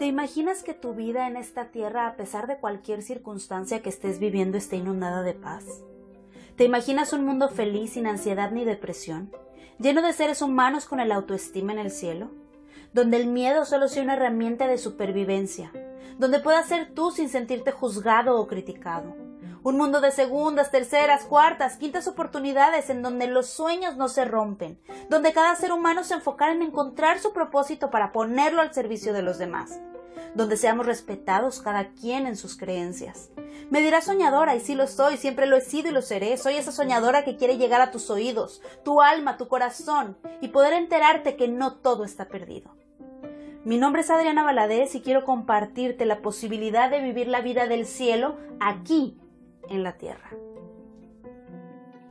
¿Te imaginas que tu vida en esta tierra, a pesar de cualquier circunstancia que estés viviendo, esté inundada de paz? ¿Te imaginas un mundo feliz, sin ansiedad ni depresión, lleno de seres humanos con el autoestima en el cielo? Donde el miedo solo sea una herramienta de supervivencia, donde puedas ser tú sin sentirte juzgado o criticado. Un mundo de segundas, terceras, cuartas, quintas oportunidades en donde los sueños no se rompen, donde cada ser humano se enfocara en encontrar su propósito para ponerlo al servicio de los demás donde seamos respetados cada quien en sus creencias. Me dirás soñadora, y sí lo soy, siempre lo he sido y lo seré. Soy esa soñadora que quiere llegar a tus oídos, tu alma, tu corazón, y poder enterarte que no todo está perdido. Mi nombre es Adriana Valadez y quiero compartirte la posibilidad de vivir la vida del cielo aquí, en la tierra.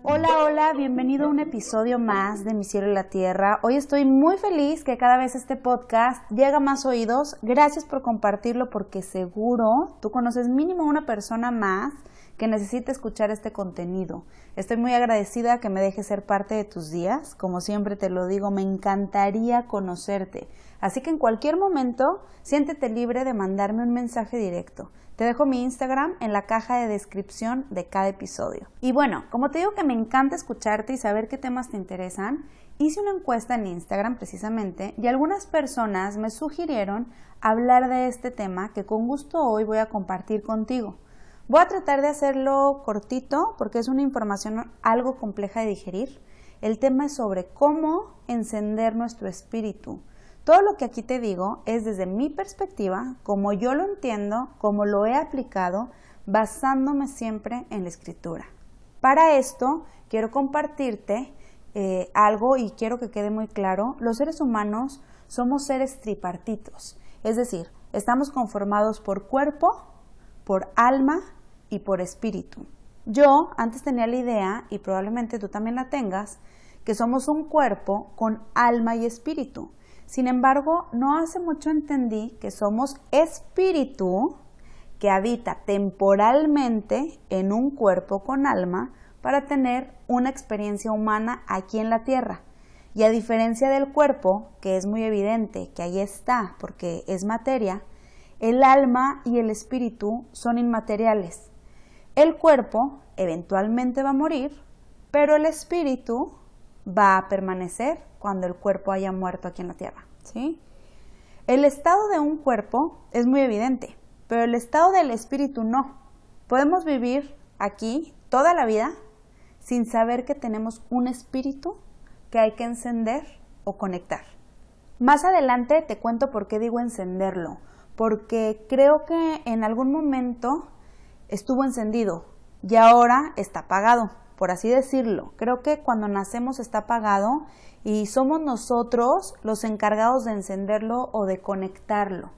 Hola, hola, bienvenido a un episodio más de Mi Cielo en la Tierra. Hoy estoy muy feliz que cada vez este podcast llega a más oídos. Gracias por compartirlo porque seguro tú conoces mínimo una persona más que necesita escuchar este contenido. Estoy muy agradecida que me dejes ser parte de tus días. Como siempre te lo digo, me encantaría conocerte. Así que en cualquier momento, siéntete libre de mandarme un mensaje directo. Te dejo mi Instagram en la caja de descripción de cada episodio. Y bueno, como te digo que me encanta escucharte y saber qué temas te interesan, hice una encuesta en Instagram precisamente y algunas personas me sugirieron hablar de este tema que con gusto hoy voy a compartir contigo. Voy a tratar de hacerlo cortito porque es una información algo compleja de digerir. El tema es sobre cómo encender nuestro espíritu, todo lo que aquí te digo es desde mi perspectiva, como yo lo entiendo, como lo he aplicado, basándome siempre en la escritura. Para esto quiero compartirte eh, algo y quiero que quede muy claro, los seres humanos somos seres tripartitos, es decir, estamos conformados por cuerpo, por alma y por espíritu. Yo antes tenía la idea, y probablemente tú también la tengas, que somos un cuerpo con alma y espíritu. Sin embargo, no hace mucho entendí que somos espíritu que habita temporalmente en un cuerpo con alma para tener una experiencia humana aquí en la tierra. Y a diferencia del cuerpo, que es muy evidente que ahí está porque es materia, el alma y el espíritu son inmateriales. El cuerpo eventualmente va a morir, pero el espíritu va a permanecer cuando el cuerpo haya muerto aquí en la Tierra. ¿sí? El estado de un cuerpo es muy evidente, pero el estado del espíritu no. Podemos vivir aquí toda la vida sin saber que tenemos un espíritu que hay que encender o conectar. Más adelante te cuento por qué digo encenderlo, porque creo que en algún momento estuvo encendido y ahora está apagado por así decirlo. Creo que cuando nacemos está apagado y somos nosotros los encargados de encenderlo o de conectarlo.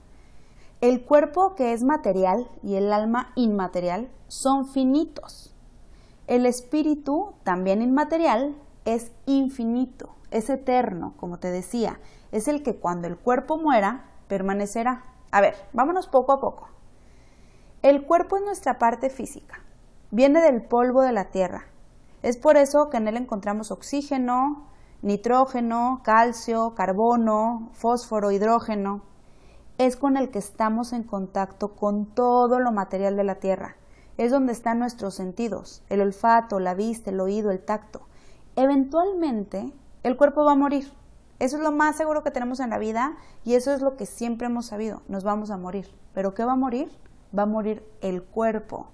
El cuerpo que es material y el alma inmaterial son finitos. El espíritu, también inmaterial, es infinito, es eterno, como te decía. Es el que cuando el cuerpo muera, permanecerá. A ver, vámonos poco a poco. El cuerpo es nuestra parte física. Viene del polvo de la tierra, es por eso que en él encontramos oxígeno, nitrógeno, calcio, carbono, fósforo, hidrógeno. Es con el que estamos en contacto con todo lo material de la Tierra. Es donde están nuestros sentidos, el olfato, la vista, el oído, el tacto. Eventualmente, el cuerpo va a morir. Eso es lo más seguro que tenemos en la vida y eso es lo que siempre hemos sabido. Nos vamos a morir. ¿Pero qué va a morir? Va a morir el cuerpo.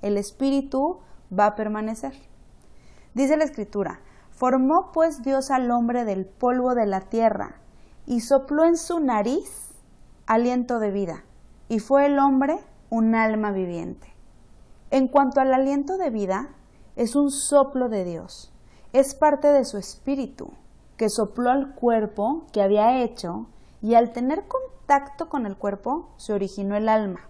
El espíritu va a permanecer. Dice la escritura, formó pues Dios al hombre del polvo de la tierra y sopló en su nariz aliento de vida, y fue el hombre un alma viviente. En cuanto al aliento de vida, es un soplo de Dios, es parte de su espíritu, que sopló al cuerpo que había hecho, y al tener contacto con el cuerpo se originó el alma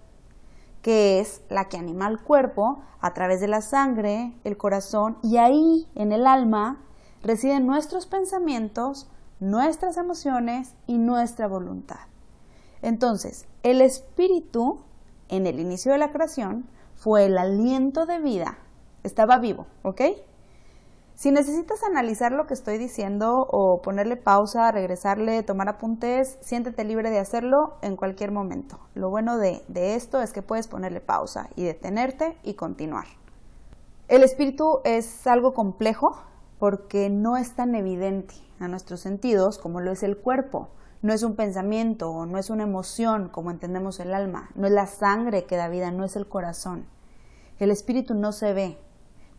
que es la que anima al cuerpo a través de la sangre, el corazón, y ahí, en el alma, residen nuestros pensamientos, nuestras emociones y nuestra voluntad. Entonces, el espíritu, en el inicio de la creación, fue el aliento de vida, estaba vivo, ¿ok? Si necesitas analizar lo que estoy diciendo o ponerle pausa, regresarle, tomar apuntes, siéntete libre de hacerlo en cualquier momento. Lo bueno de, de esto es que puedes ponerle pausa y detenerte y continuar. El espíritu es algo complejo porque no es tan evidente a nuestros sentidos como lo es el cuerpo. No es un pensamiento, no es una emoción como entendemos el alma, no es la sangre que da vida, no es el corazón. El espíritu no se ve,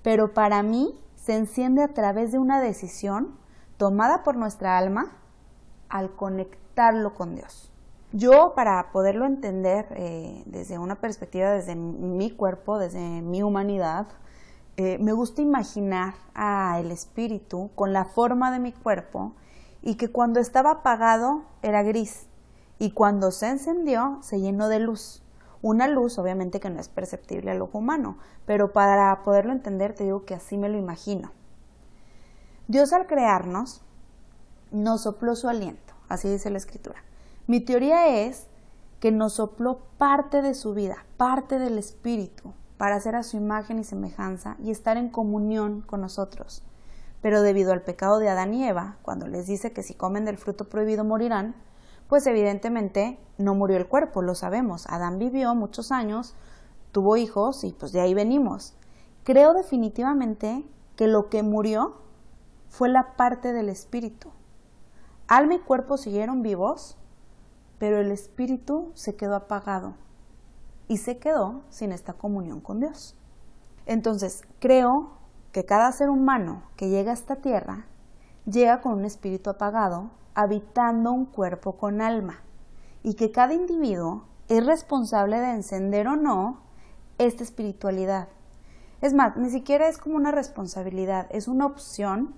pero para mí se enciende a través de una decisión tomada por nuestra alma al conectarlo con Dios. Yo, para poderlo entender eh, desde una perspectiva, desde mi cuerpo, desde mi humanidad, eh, me gusta imaginar al espíritu con la forma de mi cuerpo y que cuando estaba apagado era gris y cuando se encendió se llenó de luz. Una luz obviamente que no es perceptible al ojo humano, pero para poderlo entender te digo que así me lo imagino. Dios al crearnos nos sopló su aliento, así dice la escritura. Mi teoría es que nos sopló parte de su vida, parte del espíritu, para hacer a su imagen y semejanza y estar en comunión con nosotros. Pero debido al pecado de Adán y Eva, cuando les dice que si comen del fruto prohibido morirán, pues evidentemente no murió el cuerpo, lo sabemos. Adán vivió muchos años, tuvo hijos y pues de ahí venimos. Creo definitivamente que lo que murió fue la parte del espíritu. Alma y cuerpo siguieron vivos, pero el espíritu se quedó apagado y se quedó sin esta comunión con Dios. Entonces, creo que cada ser humano que llega a esta tierra llega con un espíritu apagado, habitando un cuerpo con alma, y que cada individuo es responsable de encender o no esta espiritualidad. Es más, ni siquiera es como una responsabilidad, es una opción,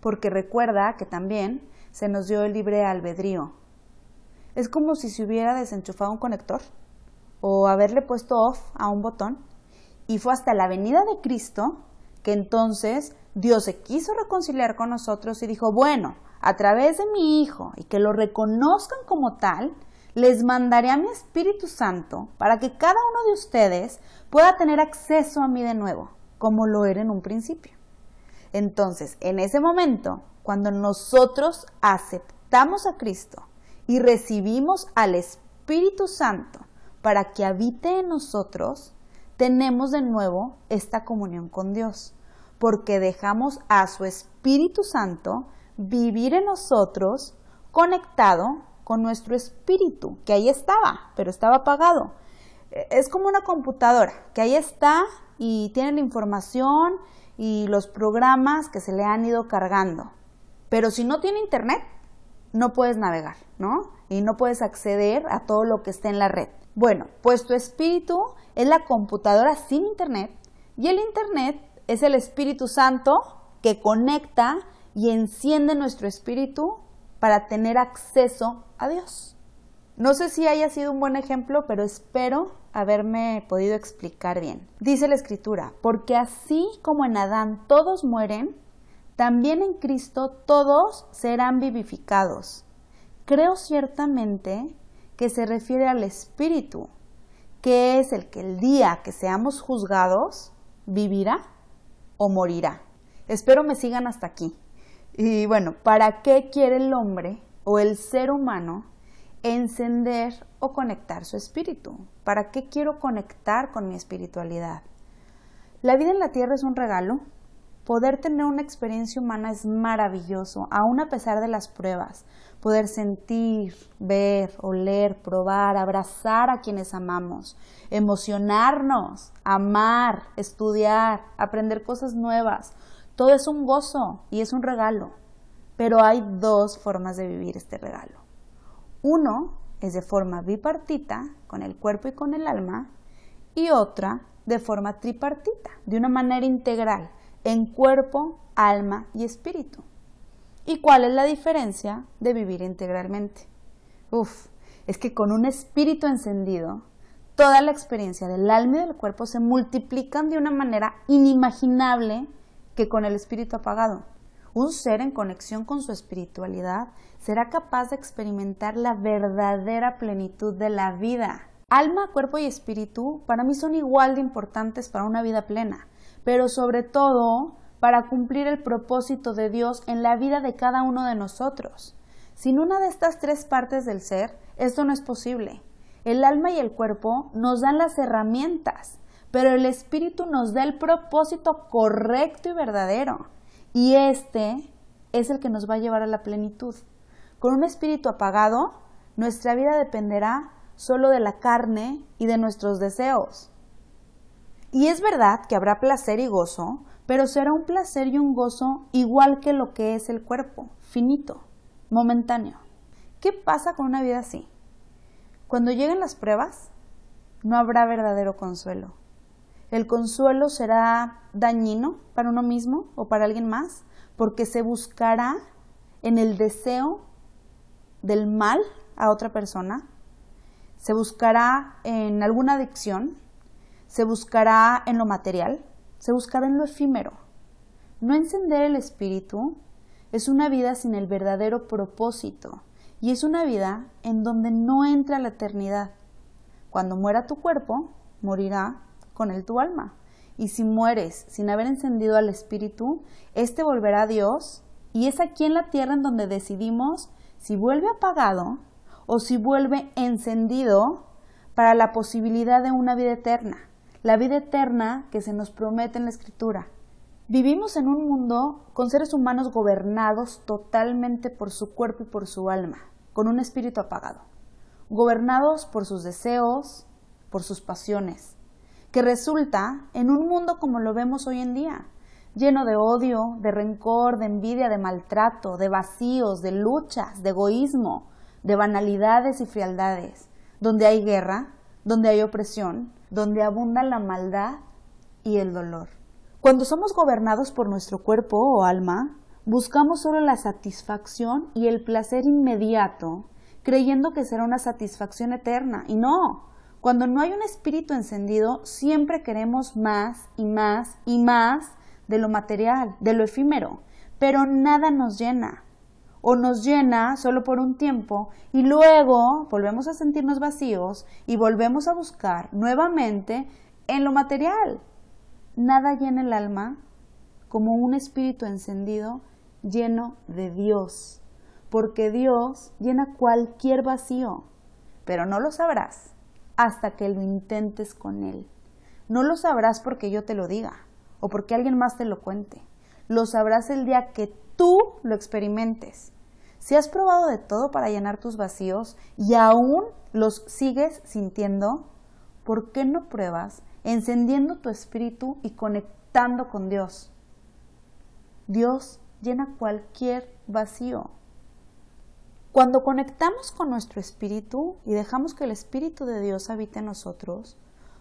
porque recuerda que también se nos dio el libre albedrío. Es como si se hubiera desenchufado un conector o haberle puesto off a un botón y fue hasta la venida de Cristo que entonces Dios se quiso reconciliar con nosotros y dijo, bueno, a través de mi Hijo y que lo reconozcan como tal, les mandaré a mi Espíritu Santo para que cada uno de ustedes pueda tener acceso a mí de nuevo, como lo era en un principio. Entonces, en ese momento, cuando nosotros aceptamos a Cristo y recibimos al Espíritu Santo para que habite en nosotros, tenemos de nuevo esta comunión con Dios porque dejamos a su Espíritu Santo vivir en nosotros conectado con nuestro espíritu, que ahí estaba, pero estaba apagado. E, es como una computadora, que ahí está y tiene la información y los programas que se le han ido cargando. Pero si no tiene internet, no puedes navegar, ¿no? Y no puedes acceder a todo lo que está en la red. Bueno, pues tu espíritu es la computadora sin internet y el internet es el Espíritu Santo que conecta y enciende nuestro espíritu para tener acceso a Dios. No sé si haya sido un buen ejemplo, pero espero haberme podido explicar bien. Dice la Escritura, porque así como en Adán todos mueren, también en Cristo todos serán vivificados. Creo ciertamente que se refiere al Espíritu, que es el que el día que seamos juzgados vivirá o morirá. Espero me sigan hasta aquí. Y bueno, ¿para qué quiere el hombre o el ser humano encender o conectar su espíritu? ¿Para qué quiero conectar con mi espiritualidad? La vida en la tierra es un regalo. Poder tener una experiencia humana es maravilloso, aun a pesar de las pruebas. Poder sentir, ver, oler, probar, abrazar a quienes amamos, emocionarnos, amar, estudiar, aprender cosas nuevas. Todo es un gozo y es un regalo. Pero hay dos formas de vivir este regalo. Uno es de forma bipartita, con el cuerpo y con el alma, y otra de forma tripartita, de una manera integral, en cuerpo, alma y espíritu. ¿Y cuál es la diferencia de vivir integralmente? Uf, es que con un espíritu encendido toda la experiencia del alma y del cuerpo se multiplican de una manera inimaginable que con el espíritu apagado. Un ser en conexión con su espiritualidad será capaz de experimentar la verdadera plenitud de la vida. Alma, cuerpo y espíritu para mí son igual de importantes para una vida plena, pero sobre todo para cumplir el propósito de Dios en la vida de cada uno de nosotros. Sin una de estas tres partes del ser, esto no es posible. El alma y el cuerpo nos dan las herramientas, pero el espíritu nos da el propósito correcto y verdadero. Y este es el que nos va a llevar a la plenitud. Con un espíritu apagado, nuestra vida dependerá solo de la carne y de nuestros deseos. Y es verdad que habrá placer y gozo, pero será un placer y un gozo igual que lo que es el cuerpo, finito, momentáneo. ¿Qué pasa con una vida así? Cuando lleguen las pruebas, no habrá verdadero consuelo. El consuelo será dañino para uno mismo o para alguien más, porque se buscará en el deseo del mal a otra persona, se buscará en alguna adicción, se buscará en lo material, se buscará en lo efímero. No encender el espíritu es una vida sin el verdadero propósito y es una vida en donde no entra la eternidad. Cuando muera tu cuerpo, morirá con él tu alma. Y si mueres sin haber encendido al espíritu, éste volverá a Dios y es aquí en la tierra en donde decidimos si vuelve apagado o si vuelve encendido para la posibilidad de una vida eterna la vida eterna que se nos promete en la Escritura. Vivimos en un mundo con seres humanos gobernados totalmente por su cuerpo y por su alma, con un espíritu apagado, gobernados por sus deseos, por sus pasiones, que resulta en un mundo como lo vemos hoy en día, lleno de odio, de rencor, de envidia, de maltrato, de vacíos, de luchas, de egoísmo, de banalidades y frialdades, donde hay guerra, donde hay opresión, donde abunda la maldad y el dolor. Cuando somos gobernados por nuestro cuerpo o alma, buscamos solo la satisfacción y el placer inmediato, creyendo que será una satisfacción eterna. Y no, cuando no hay un espíritu encendido, siempre queremos más y más y más de lo material, de lo efímero, pero nada nos llena o nos llena solo por un tiempo y luego volvemos a sentirnos vacíos y volvemos a buscar nuevamente en lo material. Nada llena el alma como un espíritu encendido lleno de Dios, porque Dios llena cualquier vacío, pero no lo sabrás hasta que lo intentes con Él. No lo sabrás porque yo te lo diga o porque alguien más te lo cuente. Lo sabrás el día que tú lo experimentes. Si has probado de todo para llenar tus vacíos y aún los sigues sintiendo, ¿por qué no pruebas encendiendo tu espíritu y conectando con Dios? Dios llena cualquier vacío. Cuando conectamos con nuestro espíritu y dejamos que el espíritu de Dios habite en nosotros,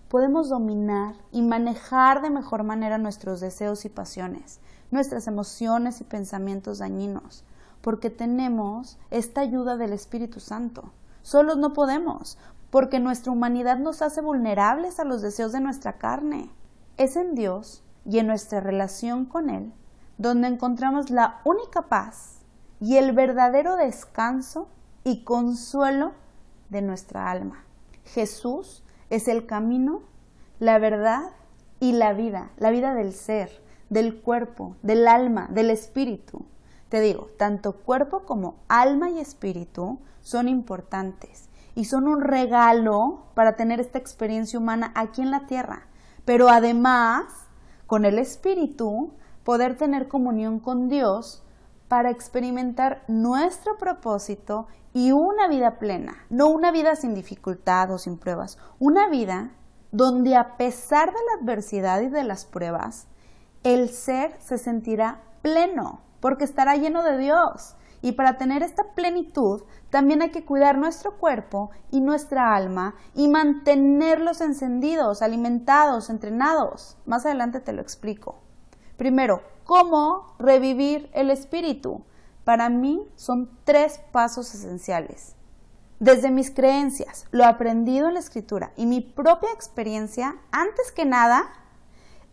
podemos dominar y manejar de mejor manera nuestros deseos y pasiones, nuestras emociones y pensamientos dañinos porque tenemos esta ayuda del Espíritu Santo. Solos no podemos, porque nuestra humanidad nos hace vulnerables a los deseos de nuestra carne. Es en Dios y en nuestra relación con Él donde encontramos la única paz y el verdadero descanso y consuelo de nuestra alma. Jesús es el camino, la verdad y la vida, la vida del ser, del cuerpo, del alma, del espíritu. Te digo, tanto cuerpo como alma y espíritu son importantes y son un regalo para tener esta experiencia humana aquí en la tierra. Pero además, con el espíritu, poder tener comunión con Dios para experimentar nuestro propósito y una vida plena, no una vida sin dificultad o sin pruebas, una vida donde a pesar de la adversidad y de las pruebas, el ser se sentirá pleno, porque estará lleno de Dios. Y para tener esta plenitud, también hay que cuidar nuestro cuerpo y nuestra alma y mantenerlos encendidos, alimentados, entrenados. Más adelante te lo explico. Primero, ¿cómo revivir el espíritu? Para mí son tres pasos esenciales. Desde mis creencias, lo aprendido en la escritura y mi propia experiencia, antes que nada,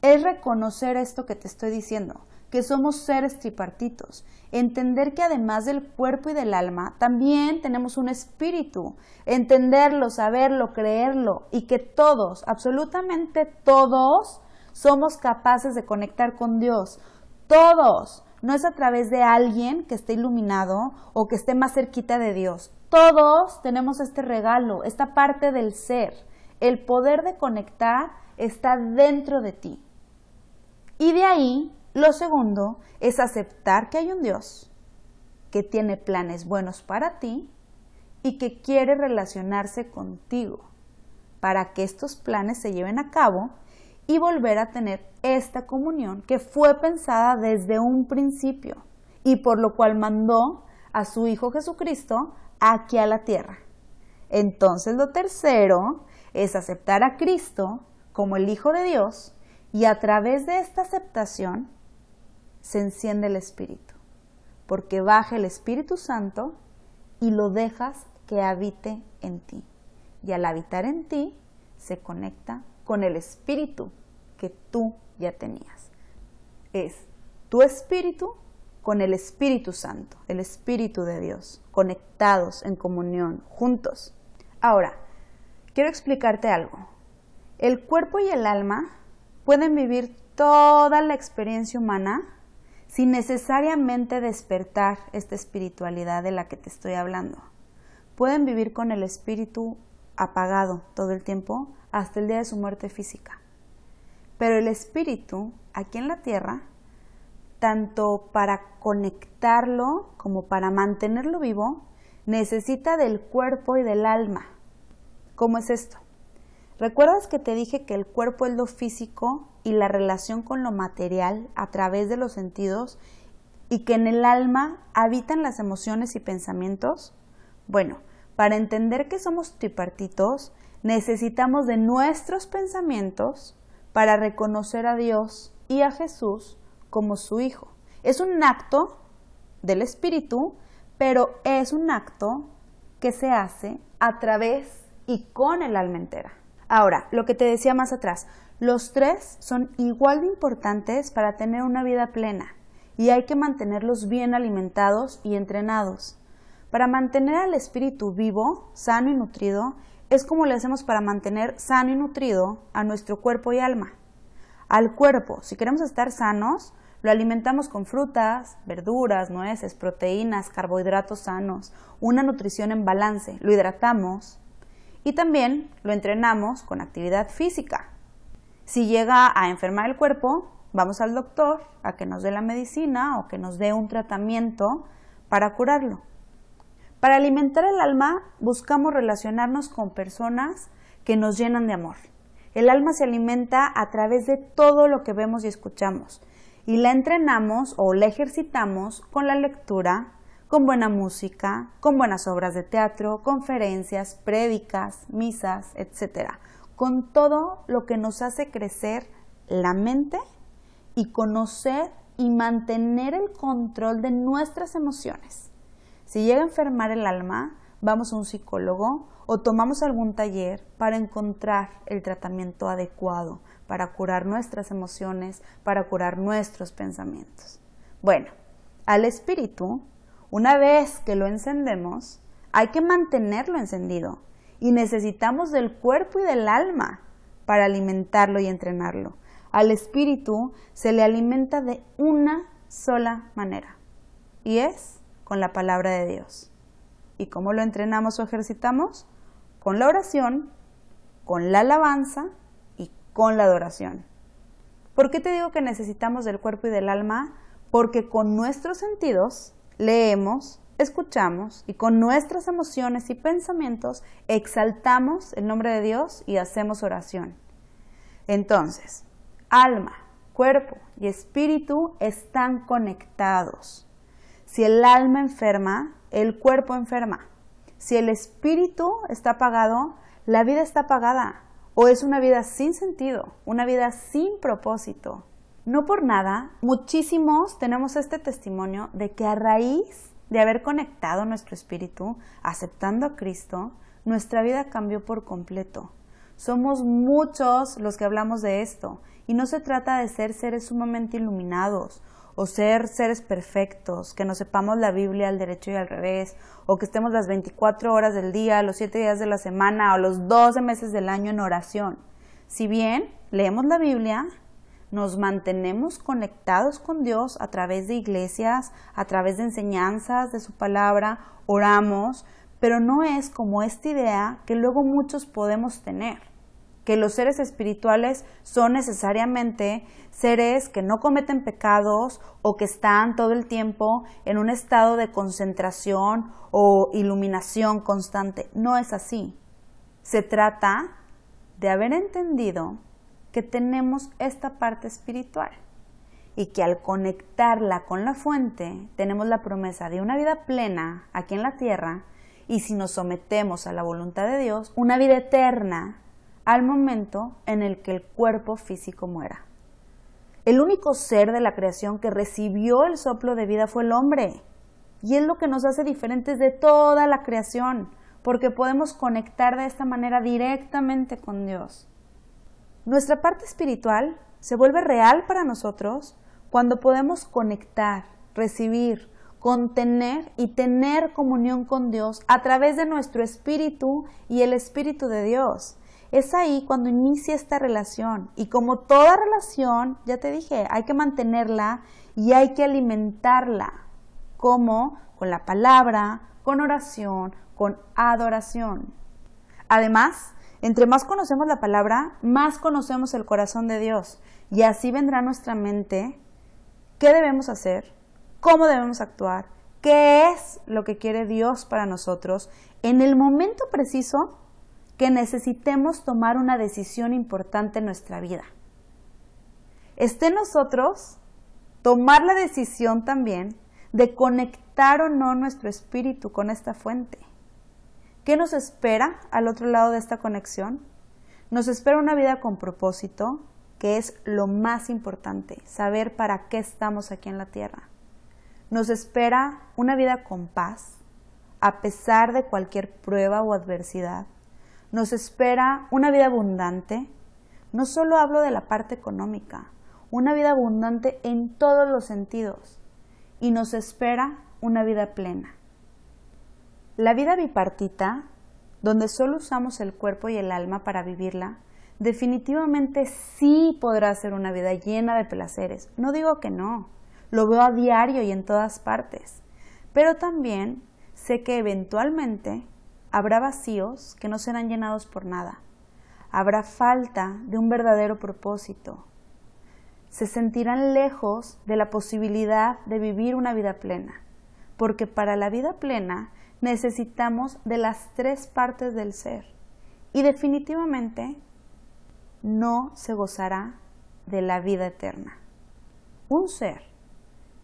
es reconocer esto que te estoy diciendo que somos seres tripartitos, entender que además del cuerpo y del alma, también tenemos un espíritu, entenderlo, saberlo, creerlo, y que todos, absolutamente todos, somos capaces de conectar con Dios. Todos. No es a través de alguien que esté iluminado o que esté más cerquita de Dios. Todos tenemos este regalo, esta parte del ser. El poder de conectar está dentro de ti. Y de ahí, lo segundo es aceptar que hay un Dios que tiene planes buenos para ti y que quiere relacionarse contigo para que estos planes se lleven a cabo y volver a tener esta comunión que fue pensada desde un principio y por lo cual mandó a su Hijo Jesucristo aquí a la tierra. Entonces lo tercero es aceptar a Cristo como el Hijo de Dios y a través de esta aceptación se enciende el Espíritu, porque baja el Espíritu Santo y lo dejas que habite en ti. Y al habitar en ti, se conecta con el Espíritu que tú ya tenías. Es tu Espíritu con el Espíritu Santo, el Espíritu de Dios, conectados en comunión, juntos. Ahora, quiero explicarte algo. El cuerpo y el alma pueden vivir toda la experiencia humana sin necesariamente despertar esta espiritualidad de la que te estoy hablando. Pueden vivir con el espíritu apagado todo el tiempo hasta el día de su muerte física. Pero el espíritu, aquí en la tierra, tanto para conectarlo como para mantenerlo vivo, necesita del cuerpo y del alma. ¿Cómo es esto? ¿Recuerdas que te dije que el cuerpo es lo físico y la relación con lo material a través de los sentidos y que en el alma habitan las emociones y pensamientos? Bueno, para entender que somos tripartitos, necesitamos de nuestros pensamientos para reconocer a Dios y a Jesús como su Hijo. Es un acto del Espíritu, pero es un acto que se hace a través y con el alma entera. Ahora, lo que te decía más atrás, los tres son igual de importantes para tener una vida plena y hay que mantenerlos bien alimentados y entrenados. Para mantener al espíritu vivo, sano y nutrido, es como le hacemos para mantener sano y nutrido a nuestro cuerpo y alma. Al cuerpo, si queremos estar sanos, lo alimentamos con frutas, verduras, nueces, proteínas, carbohidratos sanos, una nutrición en balance, lo hidratamos, y también lo entrenamos con actividad física. Si llega a enfermar el cuerpo, vamos al doctor a que nos dé la medicina o que nos dé un tratamiento para curarlo. Para alimentar el alma buscamos relacionarnos con personas que nos llenan de amor. El alma se alimenta a través de todo lo que vemos y escuchamos y la entrenamos o la ejercitamos con la lectura, con buena música, con buenas obras de teatro, conferencias, prédicas, misas, etc. Con todo lo que nos hace crecer la mente y conocer y mantener el control de nuestras emociones. Si llega a enfermar el alma, vamos a un psicólogo o tomamos algún taller para encontrar el tratamiento adecuado, para curar nuestras emociones, para curar nuestros pensamientos. Bueno, al espíritu una vez que lo encendemos, hay que mantenerlo encendido y necesitamos del cuerpo y del alma para alimentarlo y entrenarlo. Al espíritu se le alimenta de una sola manera y es con la palabra de Dios. ¿Y cómo lo entrenamos o ejercitamos? Con la oración, con la alabanza y con la adoración. ¿Por qué te digo que necesitamos del cuerpo y del alma? Porque con nuestros sentidos leemos, escuchamos y con nuestras emociones y pensamientos exaltamos el nombre de Dios y hacemos oración. Entonces, alma, cuerpo y espíritu están conectados. Si el alma enferma, el cuerpo enferma. Si el espíritu está apagado, la vida está apagada. O es una vida sin sentido, una vida sin propósito, no por nada, muchísimos tenemos este testimonio de que a raíz de haber conectado nuestro espíritu, aceptando a Cristo, nuestra vida cambió por completo. Somos muchos los que hablamos de esto y no se trata de ser seres sumamente iluminados o ser seres perfectos, que no sepamos la Biblia al derecho y al revés, o que estemos las 24 horas del día, los 7 días de la semana o los 12 meses del año en oración. Si bien leemos la Biblia, nos mantenemos conectados con Dios a través de iglesias, a través de enseñanzas de su palabra, oramos, pero no es como esta idea que luego muchos podemos tener, que los seres espirituales son necesariamente seres que no cometen pecados o que están todo el tiempo en un estado de concentración o iluminación constante. No es así. Se trata de haber entendido que tenemos esta parte espiritual y que al conectarla con la fuente tenemos la promesa de una vida plena aquí en la tierra y si nos sometemos a la voluntad de Dios, una vida eterna al momento en el que el cuerpo físico muera. El único ser de la creación que recibió el soplo de vida fue el hombre. Y es lo que nos hace diferentes de toda la creación, porque podemos conectar de esta manera directamente con Dios. Nuestra parte espiritual se vuelve real para nosotros cuando podemos conectar, recibir, contener y tener comunión con Dios a través de nuestro espíritu y el espíritu de Dios. Es ahí cuando inicia esta relación y como toda relación, ya te dije, hay que mantenerla y hay que alimentarla, como con la palabra, con oración, con adoración. Además, entre más conocemos la palabra, más conocemos el corazón de Dios. Y así vendrá a nuestra mente qué debemos hacer, cómo debemos actuar, qué es lo que quiere Dios para nosotros en el momento preciso que necesitemos tomar una decisión importante en nuestra vida. Esté nosotros tomar la decisión también de conectar o no nuestro espíritu con esta fuente. ¿Qué nos espera al otro lado de esta conexión? Nos espera una vida con propósito, que es lo más importante, saber para qué estamos aquí en la tierra. Nos espera una vida con paz, a pesar de cualquier prueba o adversidad. Nos espera una vida abundante. No solo hablo de la parte económica, una vida abundante en todos los sentidos. Y nos espera una vida plena. La vida bipartita, donde solo usamos el cuerpo y el alma para vivirla, definitivamente sí podrá ser una vida llena de placeres. No digo que no, lo veo a diario y en todas partes, pero también sé que eventualmente habrá vacíos que no serán llenados por nada. Habrá falta de un verdadero propósito. Se sentirán lejos de la posibilidad de vivir una vida plena, porque para la vida plena necesitamos de las tres partes del ser y definitivamente no se gozará de la vida eterna. Un ser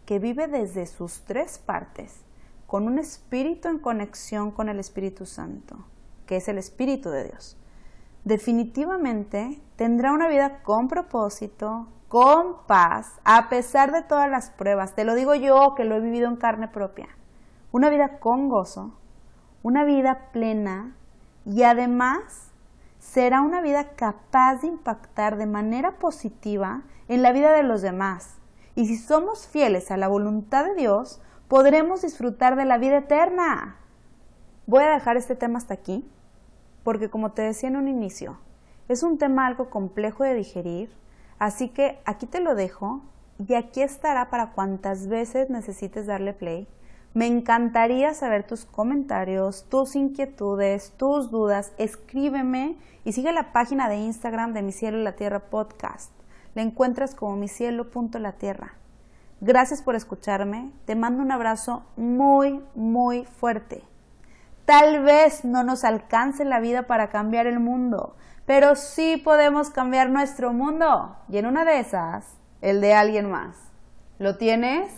que vive desde sus tres partes con un espíritu en conexión con el Espíritu Santo, que es el Espíritu de Dios, definitivamente tendrá una vida con propósito, con paz, a pesar de todas las pruebas. Te lo digo yo que lo he vivido en carne propia una vida con gozo, una vida plena y además será una vida capaz de impactar de manera positiva en la vida de los demás. Y si somos fieles a la voluntad de Dios, podremos disfrutar de la vida eterna. Voy a dejar este tema hasta aquí, porque como te decía en un inicio, es un tema algo complejo de digerir, así que aquí te lo dejo y aquí estará para cuantas veces necesites darle play me encantaría saber tus comentarios, tus inquietudes, tus dudas. Escríbeme y sigue la página de Instagram de Mi Cielo y la Tierra Podcast. La encuentras como mi tierra. Gracias por escucharme. Te mando un abrazo muy, muy fuerte. Tal vez no nos alcance la vida para cambiar el mundo, pero sí podemos cambiar nuestro mundo. Y en una de esas, el de alguien más. ¿Lo tienes?